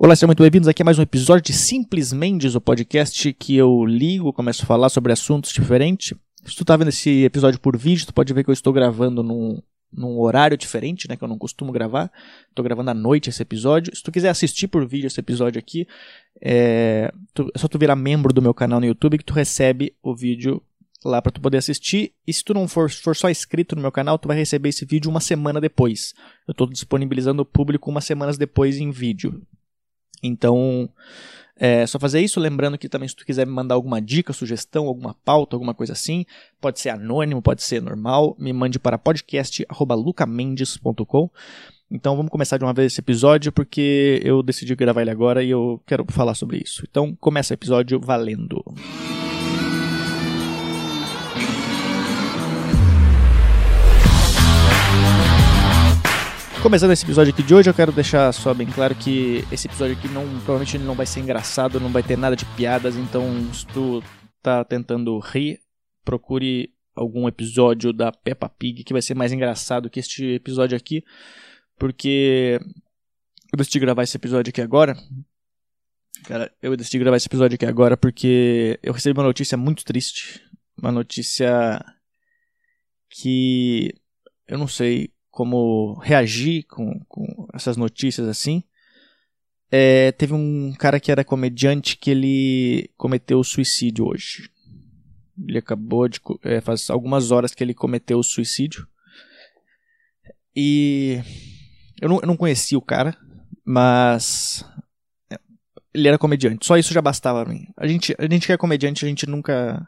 Olá, sejam muito bem-vindos aqui a mais um episódio de Simples Mendes, o podcast que eu ligo, começo a falar sobre assuntos diferentes. Se tu tá vendo esse episódio por vídeo, tu pode ver que eu estou gravando num, num horário diferente, né, que eu não costumo gravar. Estou gravando à noite esse episódio. Se tu quiser assistir por vídeo esse episódio aqui, é, tu, é só tu virar membro do meu canal no YouTube que tu recebe o vídeo lá para tu poder assistir. E se tu não for, for só inscrito no meu canal, tu vai receber esse vídeo uma semana depois. Eu estou disponibilizando o público umas semanas depois em vídeo. Então, é só fazer isso. Lembrando que também, se tu quiser me mandar alguma dica, sugestão, alguma pauta, alguma coisa assim, pode ser anônimo, pode ser normal, me mande para podcast.lucamendes.com. Então vamos começar de uma vez esse episódio, porque eu decidi gravar ele agora e eu quero falar sobre isso. Então começa o episódio valendo. Começando esse episódio aqui de hoje, eu quero deixar só bem claro que esse episódio aqui não, provavelmente não vai ser engraçado, não vai ter nada de piadas, então se tu tá tentando rir, procure algum episódio da Peppa Pig que vai ser mais engraçado que este episódio aqui, porque eu decidi gravar esse episódio aqui agora. Cara, eu decidi gravar esse episódio aqui agora porque eu recebi uma notícia muito triste, uma notícia que eu não sei como reagir com, com essas notícias assim. É, teve um cara que era comediante que ele cometeu suicídio hoje. Ele acabou de. É, faz algumas horas que ele cometeu suicídio. E. Eu não, eu não conhecia o cara, mas. É, ele era comediante. Só isso já bastava pra mim. A gente, a gente que é comediante, a gente nunca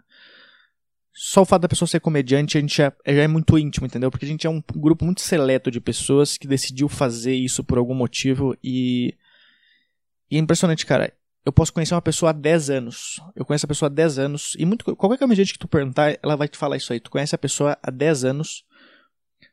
só o fato da pessoa ser comediante, a gente já, já, é muito íntimo, entendeu? Porque a gente é um grupo muito seleto de pessoas que decidiu fazer isso por algum motivo e. E é impressionante, cara. Eu posso conhecer uma pessoa há 10 anos. Eu conheço a pessoa há 10 anos. E muito, qualquer comediante que tu perguntar, ela vai te falar isso aí. Tu conhece a pessoa há 10 anos.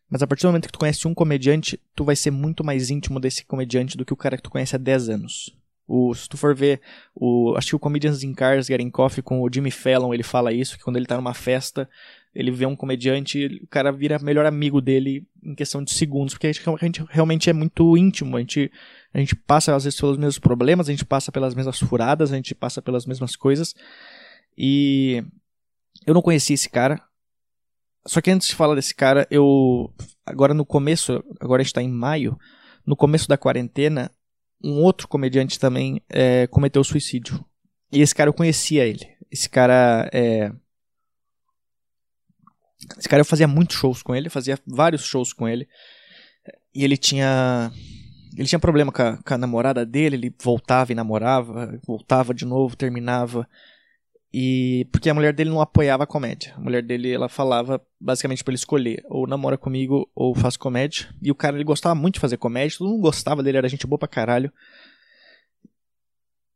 Mas a partir do momento que tu conhece um comediante, tu vai ser muito mais íntimo desse comediante do que o cara que tu conhece há 10 anos. O, se tu for ver, o, acho que o Comedians in Cars Getting Coffee com o Jimmy Fallon, ele fala isso, que quando ele tá numa festa, ele vê um comediante, o cara vira melhor amigo dele em questão de segundos, porque a gente, a gente realmente é muito íntimo, a gente, a gente passa às vezes pelos mesmos problemas, a gente passa pelas mesmas furadas, a gente passa pelas mesmas coisas, e eu não conhecia esse cara, só que antes de falar desse cara, eu, agora no começo, agora a gente tá em maio, no começo da quarentena, um outro comediante também é, cometeu suicídio. E esse cara eu conhecia ele. Esse cara é. Esse cara eu fazia muitos shows com ele, fazia vários shows com ele. E ele tinha. Ele tinha problema com a, com a namorada dele, ele voltava e namorava, voltava de novo, terminava. E porque a mulher dele não apoiava a comédia. A mulher dele, ela falava basicamente para ele escolher, ou namora comigo ou faz comédia. E o cara ele gostava muito de fazer comédia, todo mundo gostava dele, era gente boa pra caralho.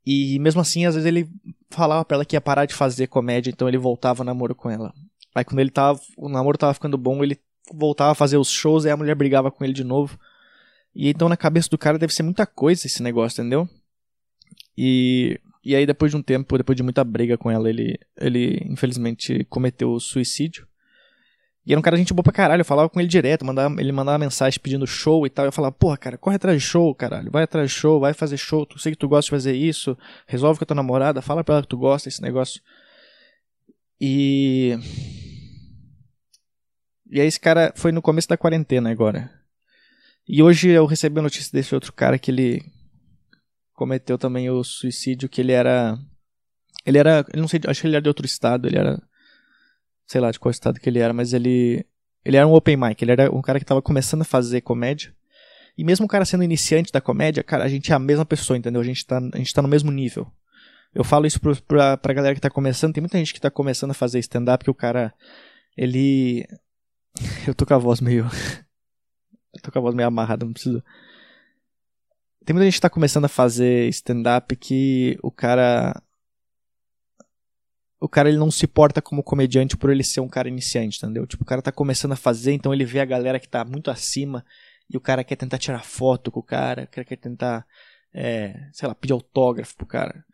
E mesmo assim, às vezes ele falava pra ela que ia parar de fazer comédia, então ele voltava namoro com ela. Aí quando ele tava, o namoro tava ficando bom, ele voltava a fazer os shows e a mulher brigava com ele de novo. E então na cabeça do cara deve ser muita coisa esse negócio, entendeu? E e aí, depois de um tempo, depois de muita briga com ela, ele, ele infelizmente cometeu suicídio. E era um cara gente boa pra caralho, eu falava com ele direto, mandava, ele mandava mensagem pedindo show e tal. Eu falava, porra, cara, corre atrás de show, caralho. Vai atrás de show, vai fazer show. Tu sei que tu gosta de fazer isso. Resolve com a tua namorada, fala pra ela que tu gosta desse negócio. E. E aí, esse cara foi no começo da quarentena agora. E hoje eu recebi a notícia desse outro cara que ele cometeu também o suicídio que ele era ele era, ele não sei, acho que ele era de outro estado, ele era sei lá de qual estado que ele era, mas ele ele era um open mic, ele era um cara que estava começando a fazer comédia. E mesmo o cara sendo iniciante da comédia, cara, a gente é a mesma pessoa, entendeu? A gente tá, a gente tá no mesmo nível. Eu falo isso pro, pra, pra galera que tá começando, tem muita gente que tá começando a fazer stand-up que o cara, ele... Eu tô com a voz meio... Eu tô com a voz meio amarrada, não preciso... Tem muita gente que tá começando a fazer stand-up que o cara. O cara ele não se porta como comediante por ele ser um cara iniciante, entendeu? Tipo, o cara tá começando a fazer, então ele vê a galera que tá muito acima e o cara quer tentar tirar foto com o cara, o cara quer tentar, é, sei lá, pedir autógrafo pro cara.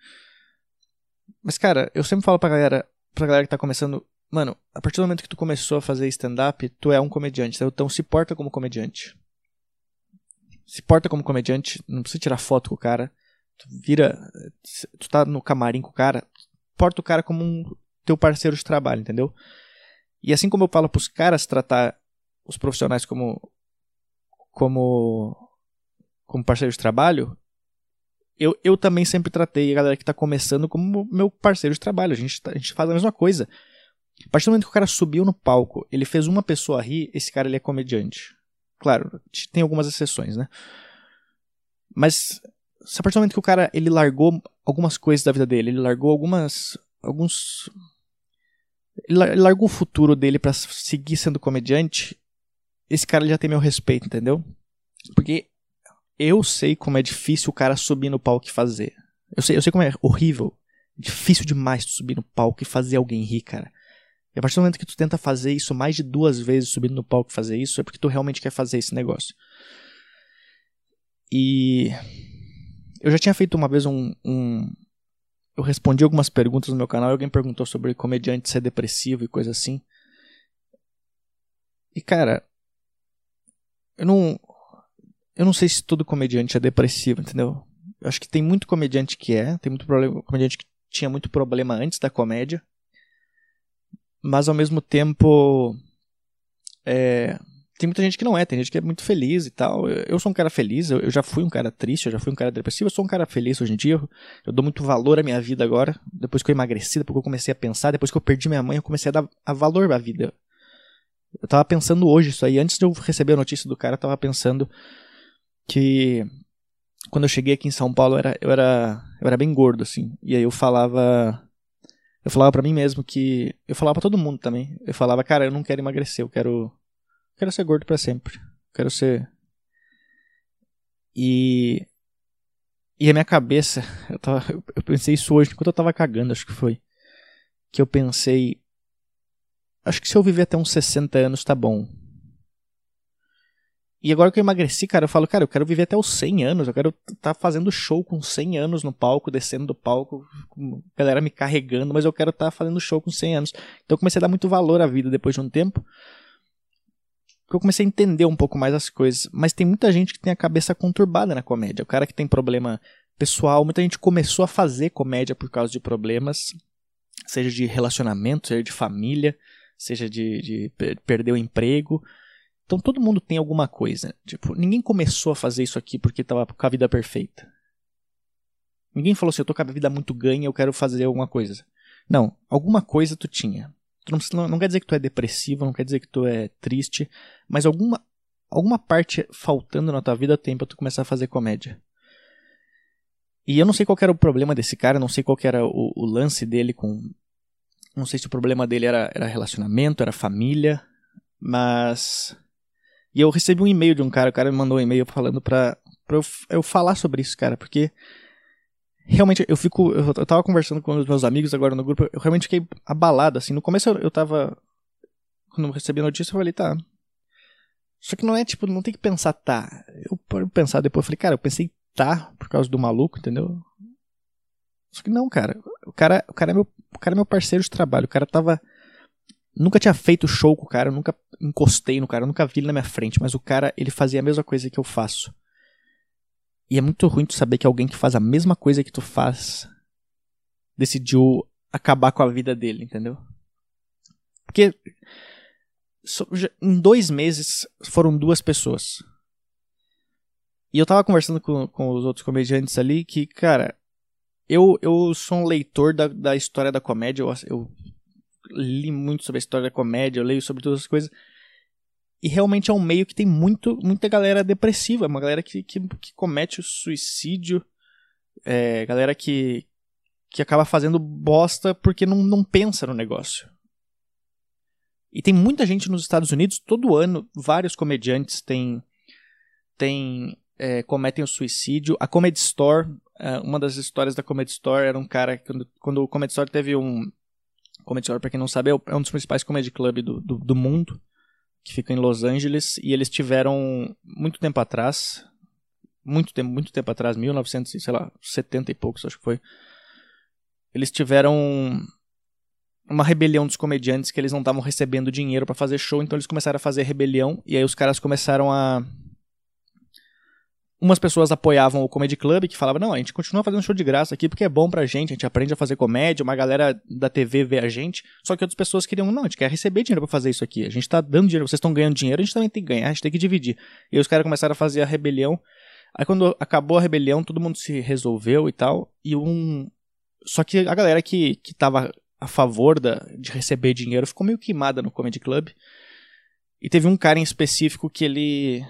Mas, cara, eu sempre falo pra galera, pra galera que tá começando, mano, a partir do momento que tu começou a fazer stand-up, tu é um comediante, então se porta como comediante se porta como comediante, não precisa tirar foto com o cara. Tu vira. Tu tá no camarim com o cara, porta o cara como um teu parceiro de trabalho, entendeu? E assim como eu falo pros caras tratar os profissionais como. como. como parceiro de trabalho, eu, eu também sempre tratei a galera que tá começando como meu parceiro de trabalho. A gente, tá, a gente faz a mesma coisa. A partir do momento que o cara subiu no palco, ele fez uma pessoa rir, esse cara ele é comediante. Claro, tem algumas exceções, né? Mas a partir do momento que o cara ele largou algumas coisas da vida dele, ele largou algumas alguns ele largou o futuro dele para seguir sendo comediante, esse cara já tem meu respeito, entendeu? Porque eu sei como é difícil o cara subir no palco e fazer. Eu sei, eu sei como é horrível, difícil demais subir no palco e fazer alguém rir, cara. E a partir do momento que tu tenta fazer isso mais de duas vezes subindo no palco fazer isso, é porque tu realmente quer fazer esse negócio. E eu já tinha feito uma vez um, um, Eu respondi algumas perguntas no meu canal e alguém perguntou sobre comediante ser depressivo e coisa assim. E cara. Eu não. Eu não sei se todo comediante é depressivo, entendeu? Eu acho que tem muito comediante que é, tem muito problema, comediante que tinha muito problema antes da comédia. Mas ao mesmo tempo. É, tem muita gente que não é, tem gente que é muito feliz e tal. Eu sou um cara feliz, eu, eu, já fui um cara triste, eu já fui um cara depressivo, eu sou um cara feliz hoje em dia. Eu, eu, dou muito valor à minha vida agora. Depois que eu emagreci, depois que eu comecei a pensar, depois que eu perdi minha mãe, eu comecei a dar a valor à vida. Eu tava pensando hoje isso aí, antes de eu receber a notícia do cara, eu tava pensando que quando eu cheguei aqui em São Paulo, eu era, eu era, eu era bem gordo, assim. E aí eu falava. Eu falava para mim mesmo que. Eu falava pra todo mundo também. Eu falava, cara, eu não quero emagrecer, eu quero Quero ser gordo para sempre. Quero ser. E. E a minha cabeça, eu, tava, eu pensei isso hoje, enquanto eu tava cagando, acho que foi. Que eu pensei. Acho que se eu viver até uns 60 anos tá bom. E agora que eu emagreci, cara, eu falo, cara, eu quero viver até os 100 anos. Eu quero estar tá fazendo show com 100 anos no palco, descendo do palco, galera me carregando, mas eu quero estar tá fazendo show com 100 anos. Então eu comecei a dar muito valor à vida depois de um tempo eu comecei a entender um pouco mais as coisas. Mas tem muita gente que tem a cabeça conturbada na comédia. O cara que tem problema pessoal, muita gente começou a fazer comédia por causa de problemas, seja de relacionamento, seja de família, seja de, de perder o emprego. Então todo mundo tem alguma coisa. Tipo, ninguém começou a fazer isso aqui porque estava com a vida perfeita. Ninguém falou assim, eu tô com a vida muito ganha, eu quero fazer alguma coisa. Não, alguma coisa tu tinha. Tu não, não quer dizer que tu é depressivo, não quer dizer que tu é triste, mas alguma, alguma parte faltando na tua vida tem pra tu começar a fazer comédia. E eu não sei qual era o problema desse cara, não sei qual era o, o, lance dele com. Não sei se o problema dele era, era relacionamento, era família, mas. E eu recebi um e-mail de um cara, o cara me mandou um e-mail falando pra, pra eu, eu falar sobre isso, cara, porque realmente eu fico. Eu, eu tava conversando com os meus amigos agora no grupo, eu realmente fiquei abalado, assim. No começo eu, eu tava. Quando eu recebi a notícia, eu falei, tá. Só que não é tipo, não tem que pensar tá. Eu paro pensar depois, eu falei, cara, eu pensei tá por causa do maluco, entendeu? Só que não, cara. O cara, o cara, é, meu, o cara é meu parceiro de trabalho. O cara tava. Nunca tinha feito show com o cara, nunca encostei no cara, nunca vi ele na minha frente, mas o cara, ele fazia a mesma coisa que eu faço. E é muito ruim tu saber que alguém que faz a mesma coisa que tu faz decidiu acabar com a vida dele, entendeu? Porque em dois meses foram duas pessoas. E eu tava conversando com, com os outros comediantes ali que, cara, eu, eu sou um leitor da, da história da comédia, eu, eu li muito sobre a história da comédia, eu leio sobre todas as coisas. E realmente é um meio que tem muito, muita galera depressiva, uma galera que, que, que comete o suicídio, é, galera que, que acaba fazendo bosta porque não, não pensa no negócio. E tem muita gente nos Estados Unidos, todo ano, vários comediantes têm, têm é, cometem o suicídio. A Comedy Store, é, uma das histórias da Comedy Store era um cara, quando, quando o Comedy Store teve um... Comedy Store, pra quem não sabe, é, é um dos principais comedy club do, do, do mundo que fica em Los Angeles, e eles tiveram muito tempo atrás, muito tempo, muito tempo atrás, 1970 e poucos, acho que foi. Eles tiveram uma rebelião dos comediantes que eles não estavam recebendo dinheiro para fazer show, então eles começaram a fazer rebelião e aí os caras começaram a umas pessoas apoiavam o Comedy Club, que falava, não, a gente continua fazendo show de graça aqui porque é bom pra gente, a gente aprende a fazer comédia, uma galera da TV vê a gente, só que outras pessoas queriam, não, a gente quer receber dinheiro pra fazer isso aqui, a gente tá dando dinheiro, vocês estão ganhando dinheiro, a gente também tem que ganhar, a gente tem que dividir. E os caras começaram a fazer a rebelião, aí quando acabou a rebelião, todo mundo se resolveu e tal, e um... Só que a galera que, que tava a favor da, de receber dinheiro ficou meio queimada no Comedy Club, e teve um cara em específico que ele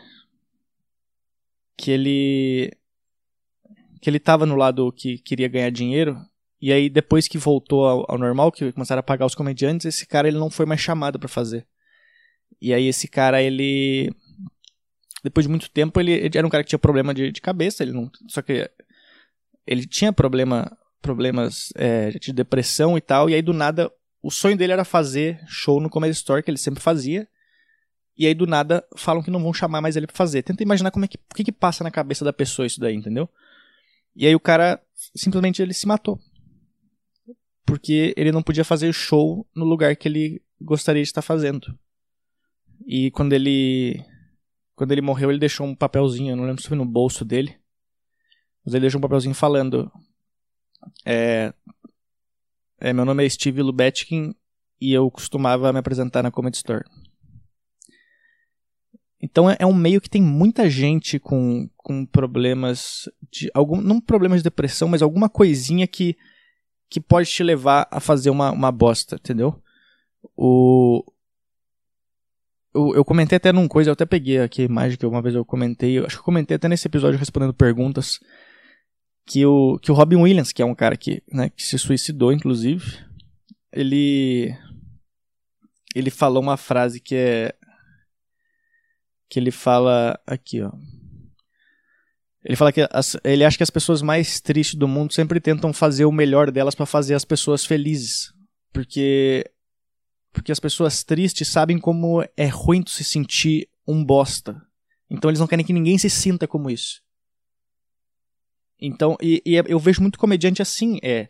que ele que ele tava no lado que queria ganhar dinheiro e aí depois que voltou ao, ao normal que começaram a pagar os comediantes esse cara ele não foi mais chamado para fazer. E aí esse cara ele depois de muito tempo ele, ele era um cara que tinha problema de, de, cabeça ele não só que ele tinha problema problemas é, de depressão e tal e aí do nada o sonho dele era fazer show no Comedy Store que ele sempre fazia e aí do nada falam que não vão chamar mais ele pra fazer. Tenta imaginar como é que, o que, que passa na cabeça da pessoa isso daí, entendeu? E aí o cara simplesmente ele se matou. Porque ele não podia fazer show no lugar que ele gostaria de estar fazendo. E quando ele quando ele morreu, ele deixou um papelzinho, eu não lembro se foi no bolso dele. Mas ele deixou um papelzinho falando é, é meu nome é Steve Lubetkin e eu costumava me apresentar na Comedy Store. Então é, é um meio que tem muita gente com, com problemas de algum não problemas de depressão, mas alguma coisinha que que pode te levar a fazer uma, uma bosta, entendeu? O eu, eu comentei até num coisa, eu até peguei aqui a imagem que uma vez eu comentei, eu acho que eu comentei até nesse episódio respondendo perguntas que o que o Robin Williams, que é um cara que, né, que se suicidou inclusive, ele ele falou uma frase que é que ele fala aqui, ó. Ele fala que as, ele acha que as pessoas mais tristes do mundo sempre tentam fazer o melhor delas para fazer as pessoas felizes, porque porque as pessoas tristes sabem como é ruim se sentir um bosta. Então eles não querem que ninguém se sinta como isso. Então, e, e eu vejo muito comediante assim, é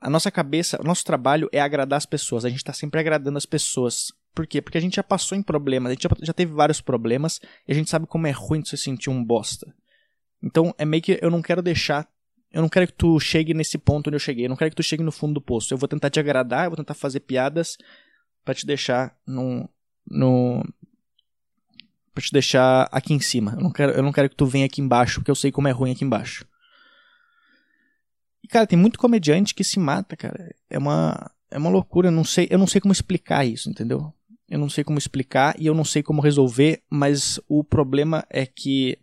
a nossa cabeça, o nosso trabalho é agradar as pessoas. A gente está sempre agradando as pessoas. Por quê? Porque a gente já passou em problemas, a gente já, teve vários problemas e a gente sabe como é ruim se sentir um bosta. Então é meio que eu não quero deixar. Eu não quero que tu chegue nesse ponto onde eu cheguei. Eu não quero que tu chegue no fundo do poço. Eu vou tentar te agradar, eu vou tentar fazer piadas para te deixar no. no pra te deixar aqui em cima. Eu não, quero, eu não quero que tu venha aqui embaixo, porque eu sei como é ruim aqui embaixo. E, cara, tem muito comediante que se mata, cara. É uma, é uma loucura. Eu não sei, eu não sei como explicar isso, entendeu? Eu não sei como explicar e eu não sei como resolver, mas o problema é que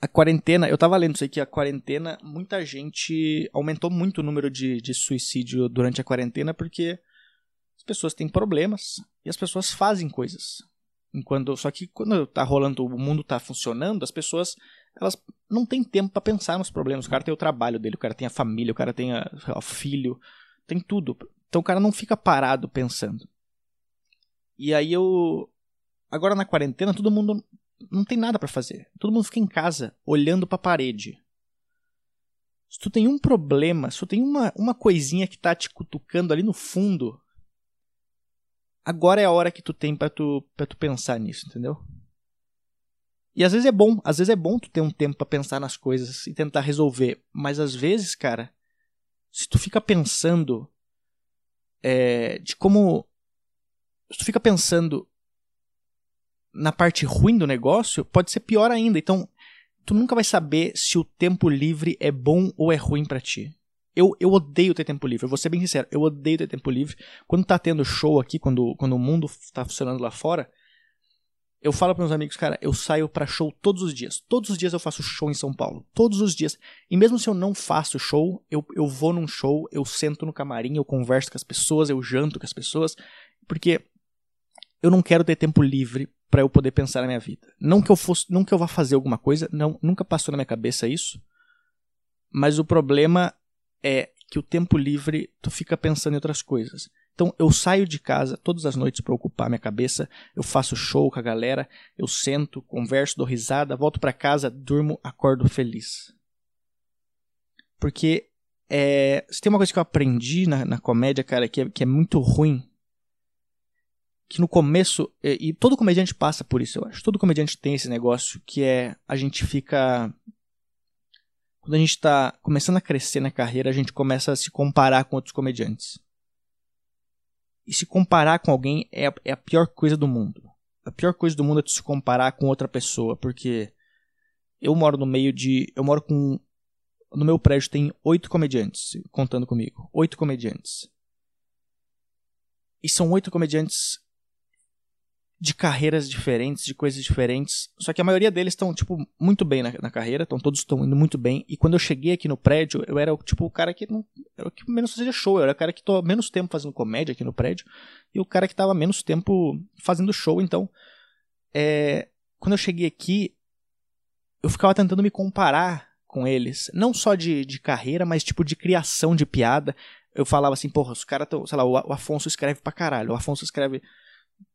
a quarentena, eu tava lendo isso aqui, a quarentena, muita gente aumentou muito o número de, de suicídio durante a quarentena porque as pessoas têm problemas e as pessoas fazem coisas. Enquanto, só que quando tá rolando, o mundo tá funcionando, as pessoas elas não têm tempo para pensar nos problemas. O cara tem o trabalho dele, o cara tem a família, o cara tem o filho, tem tudo. Então o cara não fica parado pensando. E aí eu. Agora na quarentena, todo mundo não tem nada para fazer. Todo mundo fica em casa, olhando para a parede. Se tu tem um problema, se tu tem uma, uma coisinha que tá te cutucando ali no fundo, agora é a hora que tu tem para tu, pra tu pensar nisso, entendeu? E às vezes é bom, às vezes é bom tu ter um tempo para pensar nas coisas e tentar resolver, mas às vezes, cara, se tu fica pensando é, de como tu fica pensando na parte ruim do negócio, pode ser pior ainda. Então, tu nunca vai saber se o tempo livre é bom ou é ruim para ti. Eu, eu odeio ter tempo livre, eu vou ser bem sincero, eu odeio ter tempo livre. Quando tá tendo show aqui, quando, quando o mundo tá funcionando lá fora, eu falo para meus amigos, cara, eu saio para show todos os dias. Todos os dias eu faço show em São Paulo. Todos os dias. E mesmo se eu não faço show, eu, eu vou num show, eu sento no camarim, eu converso com as pessoas, eu janto com as pessoas. Porque eu não quero ter tempo livre para eu poder pensar na minha vida. Não que eu fosse, não que eu vá fazer alguma coisa, não, nunca passou na minha cabeça isso. Mas o problema é que o tempo livre tu fica pensando em outras coisas. Então eu saio de casa todas as noites para ocupar minha cabeça, eu faço show com a galera, eu sento, converso, dou risada, volto para casa, durmo, acordo feliz. Porque é, se tem uma coisa que eu aprendi na, na comédia, cara, que é, que é muito ruim que no começo, e, todo comediante passa por isso, eu acho. Todo comediante tem esse negócio que é a gente fica. Quando a gente está começando a crescer na carreira, a gente começa a se comparar com outros comediantes. E se comparar com alguém é a, é a pior coisa do mundo. A pior coisa do mundo é se comparar com outra pessoa, porque eu moro no meio de. Eu moro com. No meu prédio tem oito comediantes, contando comigo. Oito comediantes. E são oito comediantes de carreiras diferentes, de coisas diferentes. Só que a maioria deles estão, tipo, muito bem na, na carreira, então todos estão indo muito bem. E quando eu cheguei aqui no prédio, eu era, tipo, o cara que não. Era o que menos fazia show. Eu era o cara que tô menos tempo fazendo comédia aqui no prédio. E o cara que tava menos tempo fazendo show. Então, é, quando eu cheguei aqui, eu ficava tentando me comparar com eles. Não só de, de carreira, mas tipo de criação de piada. Eu falava assim, porra, os caras estão. Sei lá, o Afonso escreve pra caralho. O Afonso escreve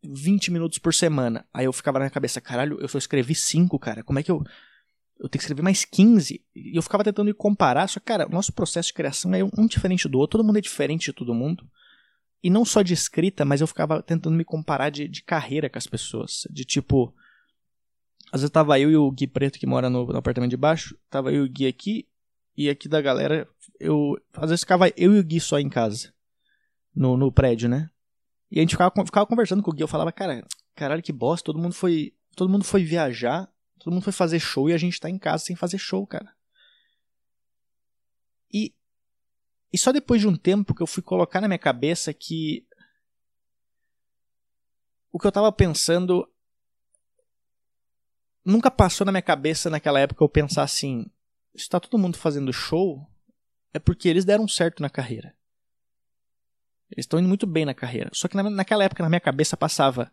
20 minutos por semana. Aí eu ficava na minha cabeça, caralho, eu só escrevi 5, cara. Como é que eu. Eu tenho que escrever mais 15. E eu ficava tentando me comparar. Só que, cara, o nosso processo de criação é um diferente do outro. Todo mundo é diferente de todo mundo. E não só de escrita, mas eu ficava tentando me comparar de, de carreira com as pessoas. De tipo. Às vezes tava eu e o Gui Preto, que mora no, no apartamento de baixo. Tava eu e o Gui aqui. E aqui da galera, eu. Às vezes ficava eu e o Gui só em casa. No, no prédio, né? E a gente ficava, ficava conversando com o Gui, eu falava, cara, caralho, que bosta, todo mundo foi. Todo mundo foi viajar, todo mundo foi fazer show e a gente tá em casa sem fazer show, cara. E. E só depois de um tempo que eu fui colocar na minha cabeça que. O que eu tava pensando. Nunca passou na minha cabeça naquela época eu pensar assim: se tá todo mundo fazendo show, é porque eles deram certo na carreira. Eles estão indo muito bem na carreira. Só que na, naquela época na minha cabeça passava: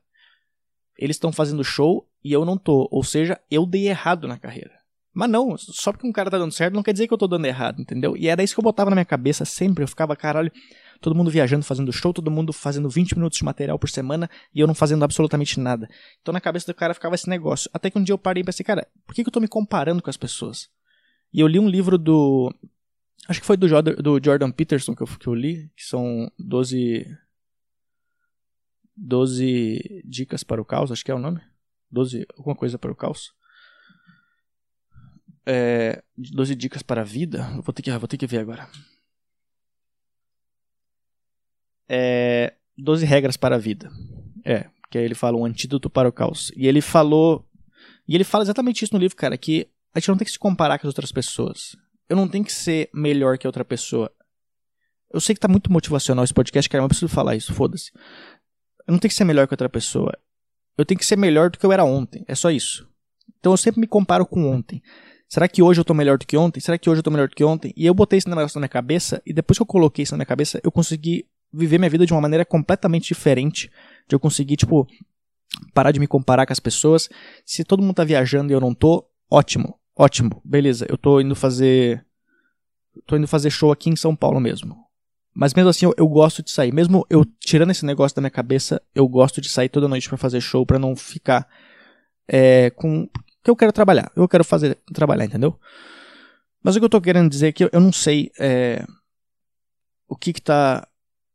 eles estão fazendo show e eu não tô. Ou seja, eu dei errado na carreira. Mas não, só porque um cara tá dando certo não quer dizer que eu tô dando errado, entendeu? E era isso que eu botava na minha cabeça sempre. Eu ficava, caralho, todo mundo viajando, fazendo show, todo mundo fazendo 20 minutos de material por semana e eu não fazendo absolutamente nada. Então na cabeça do cara ficava esse negócio. Até que um dia eu parei e pensei, cara, por que, que eu tô me comparando com as pessoas? E eu li um livro do Acho que foi do Jordan, do Jordan Peterson que eu, que eu li, que são 12. 12 dicas para o caos, acho que é o nome. 12, alguma coisa para o caos. É, 12 dicas para a vida. Vou ter que, vou ter que ver agora. É, 12 regras para a vida. É, que aí ele fala um antídoto para o caos. E ele falou. E ele fala exatamente isso no livro, cara, que a gente não tem que se comparar com as outras pessoas eu não tenho que ser melhor que outra pessoa. Eu sei que tá muito motivacional esse podcast, cara, mas eu preciso falar isso, foda-se. Eu não tenho que ser melhor que outra pessoa. Eu tenho que ser melhor do que eu era ontem. É só isso. Então eu sempre me comparo com ontem. Será que hoje eu tô melhor do que ontem? Será que hoje eu tô melhor do que ontem? E eu botei esse negócio na minha cabeça, e depois que eu coloquei isso na minha cabeça, eu consegui viver minha vida de uma maneira completamente diferente. De eu conseguir, tipo, parar de me comparar com as pessoas. Se todo mundo tá viajando e eu não tô, ótimo. Ótimo, beleza. Eu tô indo fazer. Tô indo fazer show aqui em São Paulo mesmo. Mas mesmo assim eu, eu, gosto de sair. Mesmo eu tirando esse negócio da minha cabeça, eu gosto de sair toda noite para fazer show, para não ficar é, com. que eu quero trabalhar. Eu quero fazer trabalhar, entendeu? Mas o que eu tô querendo dizer é que eu, eu não sei é, o que que tá.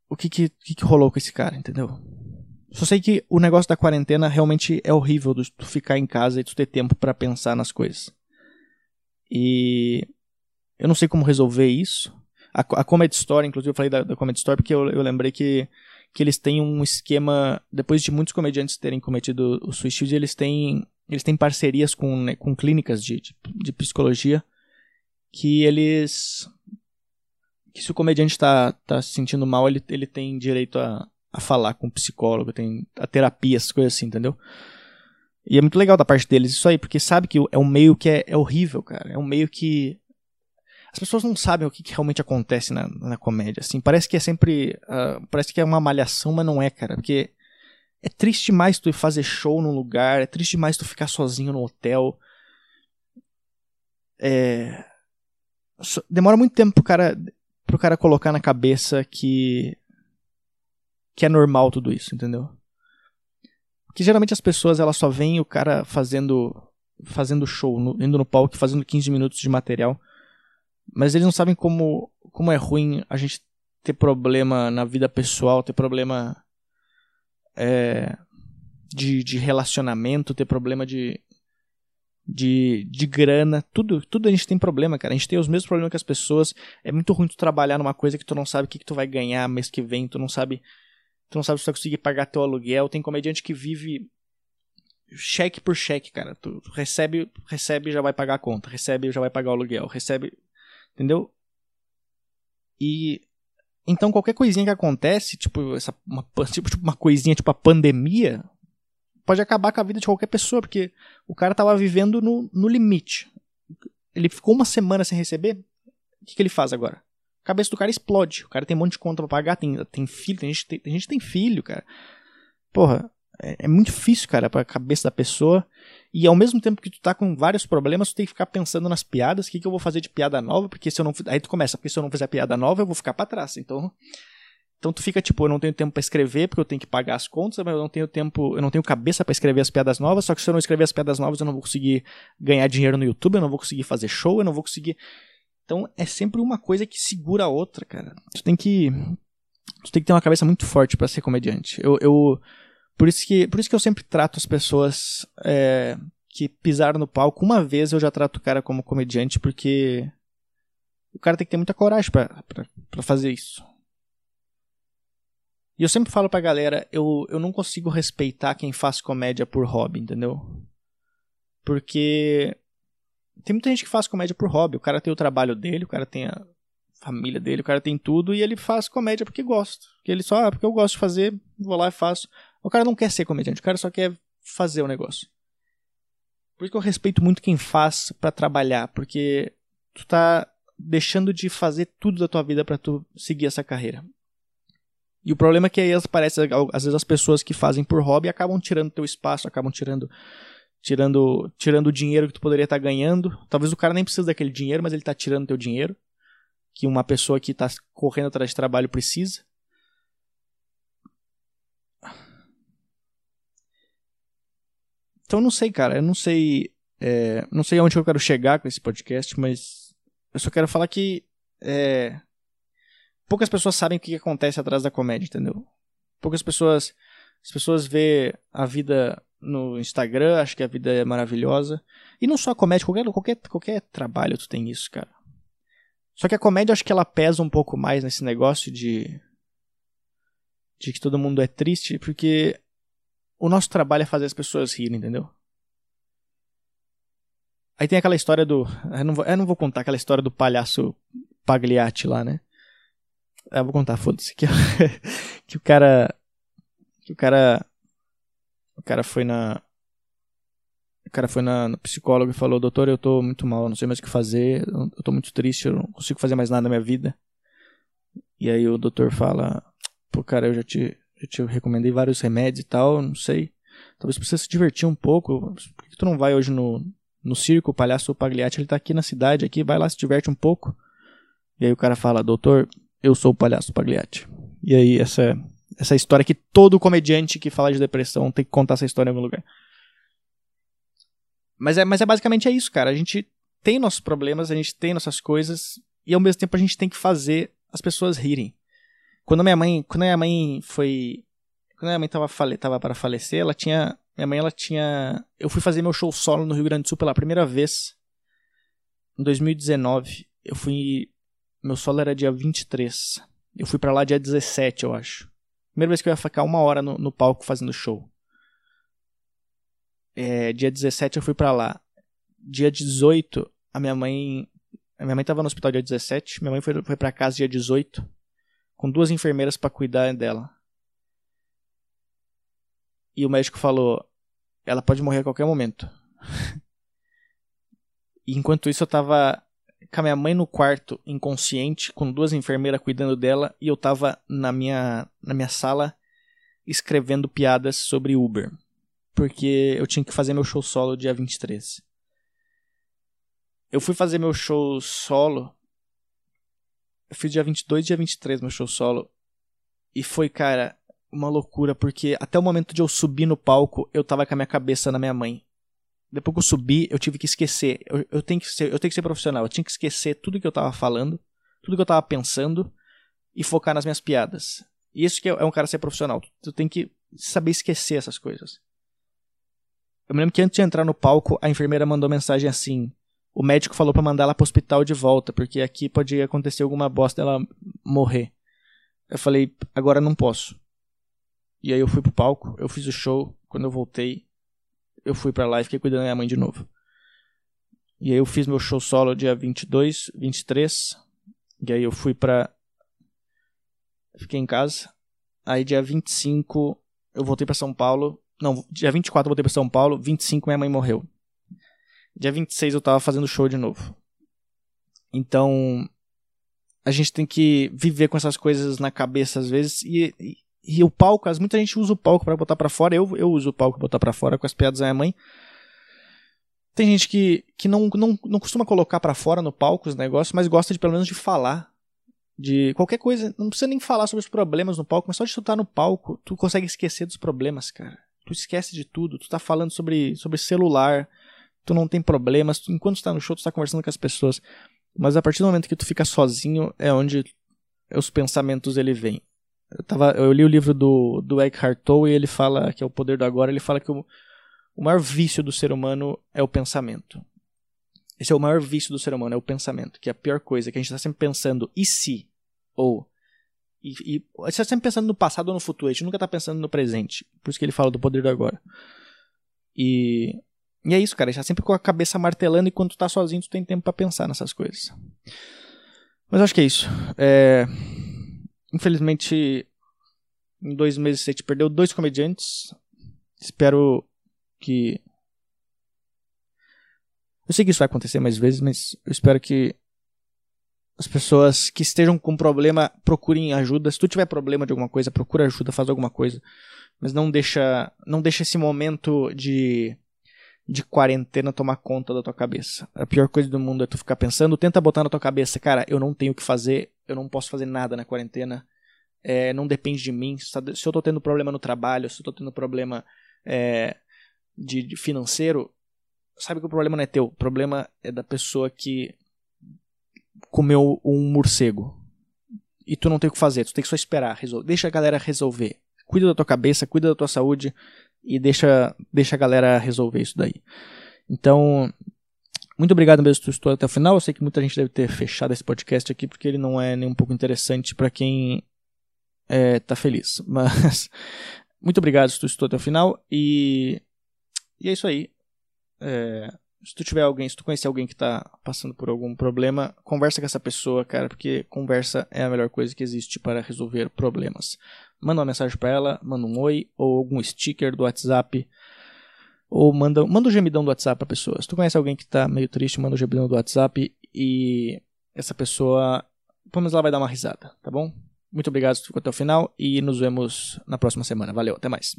O que que, que que rolou com esse cara, entendeu? Só sei que o negócio da quarentena realmente é horrível, de tu ficar em casa e tu ter tempo para pensar nas coisas. E eu não sei como resolver isso. A, a Comedy Store, inclusive eu falei da, da Comedy Store porque eu, eu lembrei que, que eles têm um esquema, depois de muitos comediantes terem cometido o suicídio, eles têm, eles têm parcerias com, né, com clínicas de, de, de psicologia que eles que se o comediante está tá se sentindo mal, ele, ele tem direito a, a falar com o psicólogo, tem a terapia, essas coisas assim, entendeu? E é muito legal da parte deles isso aí, porque sabe que é um meio que é, é horrível, cara. É um meio que. As pessoas não sabem o que, que realmente acontece na, na comédia. Assim, parece que é sempre. Uh, parece que é uma malhação, mas não é, cara. Porque é triste demais tu fazer show num lugar, é triste demais tu ficar sozinho no hotel. É. Demora muito tempo pro cara, pro cara colocar na cabeça que. que é normal tudo isso, entendeu? Que geralmente as pessoas elas só veem o cara fazendo fazendo show, no, indo no palco, fazendo 15 minutos de material. Mas eles não sabem como como é ruim a gente ter problema na vida pessoal, ter problema é, de, de relacionamento, ter problema de, de, de grana, tudo, tudo a gente tem problema, cara. A gente tem os mesmos problemas que as pessoas. É muito ruim tu trabalhar numa coisa que tu não sabe o que, que tu vai ganhar mês que vem, tu não sabe. Tu não sabe se tu vai conseguir pagar teu aluguel. Tem comediante que vive cheque por cheque, cara. Tu recebe, recebe já vai pagar a conta, recebe já vai pagar o aluguel, recebe, entendeu? E então qualquer coisinha que acontece, tipo essa uma, tipo, uma coisinha tipo a pandemia, pode acabar com a vida de qualquer pessoa, porque o cara tava vivendo no, no limite. Ele ficou uma semana sem receber, o que, que ele faz agora? A cabeça do cara explode. O cara tem um monte de conta pra pagar, tem, tem filho, tem gente, tem, tem gente tem filho, cara. Porra, é, é muito difícil, cara, pra cabeça da pessoa. E ao mesmo tempo que tu tá com vários problemas, tu tem que ficar pensando nas piadas, o que, que eu vou fazer de piada nova, porque se eu não. Aí tu começa, porque se eu não fizer piada nova, eu vou ficar para trás. Então. Então tu fica tipo, eu não tenho tempo para escrever porque eu tenho que pagar as contas, mas eu não tenho tempo, eu não tenho cabeça para escrever as piadas novas, só que se eu não escrever as piadas novas, eu não vou conseguir ganhar dinheiro no YouTube, eu não vou conseguir fazer show, eu não vou conseguir. Então é sempre uma coisa que segura a outra, cara. Tu tem que tu tem que ter uma cabeça muito forte para ser comediante. Eu, eu por isso que por isso que eu sempre trato as pessoas é, que pisaram no palco. Uma vez eu já trato o cara como comediante porque o cara tem que ter muita coragem para fazer isso. E eu sempre falo pra galera, eu, eu não consigo respeitar quem faz comédia por hobby, entendeu? Porque tem muita gente que faz comédia por hobby. O cara tem o trabalho dele, o cara tem a família dele, o cara tem tudo e ele faz comédia porque gosta. Porque ele só, ah, porque eu gosto de fazer, vou lá e faço. O cara não quer ser comediante, o cara só quer fazer o negócio. Por isso que eu respeito muito quem faz para trabalhar, porque tu tá deixando de fazer tudo da tua vida para tu seguir essa carreira. E o problema é que aí aparece, às vezes as pessoas que fazem por hobby acabam tirando teu espaço, acabam tirando tirando tirando o dinheiro que tu poderia estar tá ganhando. Talvez o cara nem precise daquele dinheiro, mas ele está tirando teu dinheiro, que uma pessoa que está correndo atrás de trabalho precisa. Então não sei, cara, eu não sei, é, não sei aonde eu quero chegar com esse podcast, mas eu só quero falar que é, poucas pessoas sabem o que acontece atrás da comédia, entendeu? Poucas pessoas. As pessoas vê a vida no Instagram, acham que a vida é maravilhosa. E não só a comédia, qualquer, qualquer, qualquer trabalho tu tem isso, cara. Só que a comédia acho que ela pesa um pouco mais nesse negócio de. de que todo mundo é triste, porque o nosso trabalho é fazer as pessoas rirem, entendeu? Aí tem aquela história do. Eu não vou, eu não vou contar aquela história do palhaço Pagliatti lá, né? Eu vou contar, foda-se. Que, que o cara. Que o cara. O cara foi na. O cara foi na, no psicólogo e falou: Doutor, eu tô muito mal, não sei mais o que fazer, eu tô muito triste, eu não consigo fazer mais nada na minha vida. E aí o doutor fala: Pô, cara, eu já te, já te recomendei vários remédios e tal, não sei. Talvez precisa se divertir um pouco. Por que tu não vai hoje no, no circo? O palhaço Pagliatti, ele tá aqui na cidade, aqui, vai lá, se diverte um pouco. E aí o cara fala: Doutor, eu sou o palhaço Pagliatti. E aí, essa, essa história que todo comediante que fala de depressão tem que contar essa história em algum lugar. Mas é, mas é basicamente é isso, cara. A gente tem nossos problemas, a gente tem nossas coisas, e ao mesmo tempo a gente tem que fazer as pessoas rirem. Quando minha mãe, quando minha mãe foi, quando minha mãe tava, fale, tava para falecer, ela tinha, minha mãe ela tinha, eu fui fazer meu show solo no Rio Grande do Sul pela primeira vez em 2019. Eu fui meu solo era dia 23. Eu fui para lá dia 17, eu acho. Primeira vez que eu ia ficar uma hora no, no palco fazendo show. É, dia 17 eu fui para lá. Dia 18, a minha mãe. A minha mãe tava no hospital dia 17. Minha mãe foi, foi pra casa dia 18. Com duas enfermeiras para cuidar dela. E o médico falou: ela pode morrer a qualquer momento. e enquanto isso eu tava com a minha mãe no quarto, inconsciente, com duas enfermeiras cuidando dela, e eu tava na minha, na minha sala escrevendo piadas sobre Uber. Porque eu tinha que fazer meu show solo dia 23. Eu fui fazer meu show solo. Eu fiz dia 22 e dia 23 meu show solo. E foi, cara, uma loucura, porque até o momento de eu subir no palco, eu tava com a minha cabeça na minha mãe depois que eu subi, eu tive que esquecer. Eu, eu, tenho, que ser, eu tenho que ser profissional. Eu tinha que esquecer tudo que eu tava falando, tudo que eu tava pensando e focar nas minhas piadas. E isso que é, é um cara ser profissional. Tu tem que saber esquecer essas coisas. Eu me lembro que antes de entrar no palco, a enfermeira mandou mensagem assim: o médico falou para mandar ela pro hospital de volta, porque aqui pode acontecer alguma bosta dela morrer. Eu falei, agora não posso. E aí eu fui pro palco, eu fiz o show, quando eu voltei, eu fui pra lá e fiquei cuidando da minha mãe de novo. E aí eu fiz meu show solo dia 22, 23, e aí eu fui pra... Fiquei em casa. Aí dia 25 eu voltei para São Paulo. Não, dia 24 eu voltei para São Paulo, 25 minha mãe morreu. Dia 26 eu tava fazendo show de novo. Então, a gente tem que viver com essas coisas na cabeça às vezes e, e o palco, muita gente usa o palco para botar para fora, eu, eu uso o palco pra botar para fora com as piadas da minha mãe. Tem gente que, que não, não, não costuma colocar para fora no palco os negócios, mas gosta de pelo menos de falar de qualquer coisa, não precisa nem falar sobre os problemas no palco, mas só de tu estar no palco, tu consegue esquecer dos problemas, cara. Tu esquece de tudo, tu tá falando sobre, sobre celular, tu não tem problemas, tu, enquanto tu tá no show, tu tá conversando com as pessoas. Mas a partir do momento que tu fica sozinho, é onde os pensamentos ele vêm. Eu, tava, eu li o livro do, do Eckhart Tolle e ele fala, que é o poder do agora, ele fala que o, o maior vício do ser humano é o pensamento. Esse é o maior vício do ser humano, é o pensamento, que é a pior coisa, que a gente está sempre pensando, e se? Ou. E, e você está sempre pensando no passado ou no futuro, a gente nunca está pensando no presente. Por isso que ele fala do poder do agora. E e é isso, cara. Está sempre com a cabeça martelando e quando tu tá sozinho, tu tem tempo para pensar nessas coisas. Mas acho que é isso. É... Infelizmente, em dois meses você te perdeu dois comediantes. Espero que. Eu sei que isso vai acontecer mais vezes, mas eu espero que as pessoas que estejam com problema procurem ajuda. Se tu tiver problema de alguma coisa, procura ajuda, faz alguma coisa. Mas não deixa, não deixa esse momento de de quarentena tomar conta da tua cabeça. A pior coisa do mundo é tu ficar pensando, tenta botar na tua cabeça, cara, eu não tenho o que fazer, eu não posso fazer nada na quarentena, é, não depende de mim. Se eu tô tendo problema no trabalho, se eu tô tendo problema é, de, de, financeiro, sabe que o problema não é teu, o problema é da pessoa que comeu um morcego. E tu não tem o que fazer, tu tem que só esperar, resolver. deixa a galera resolver. Cuida da tua cabeça, cuida da tua saúde, e deixa, deixa a galera resolver isso daí. Então, muito obrigado mesmo por estou até o final. Eu sei que muita gente deve ter fechado esse podcast aqui porque ele não é nem um pouco interessante para quem é, tá feliz. Mas muito obrigado se tu estou até o final e, e é isso aí. É, se tu tiver alguém, se tu conhecer alguém que tá passando por algum problema, conversa com essa pessoa, cara, porque conversa é a melhor coisa que existe para resolver problemas manda uma mensagem para ela, manda um oi, ou algum sticker do WhatsApp, ou manda, manda um gemidão do WhatsApp pra pessoa. Se tu conhece alguém que tá meio triste, manda um gemidão do WhatsApp e essa pessoa, pelo menos ela vai dar uma risada, tá bom? Muito obrigado se ficou até o final e nos vemos na próxima semana. Valeu, até mais.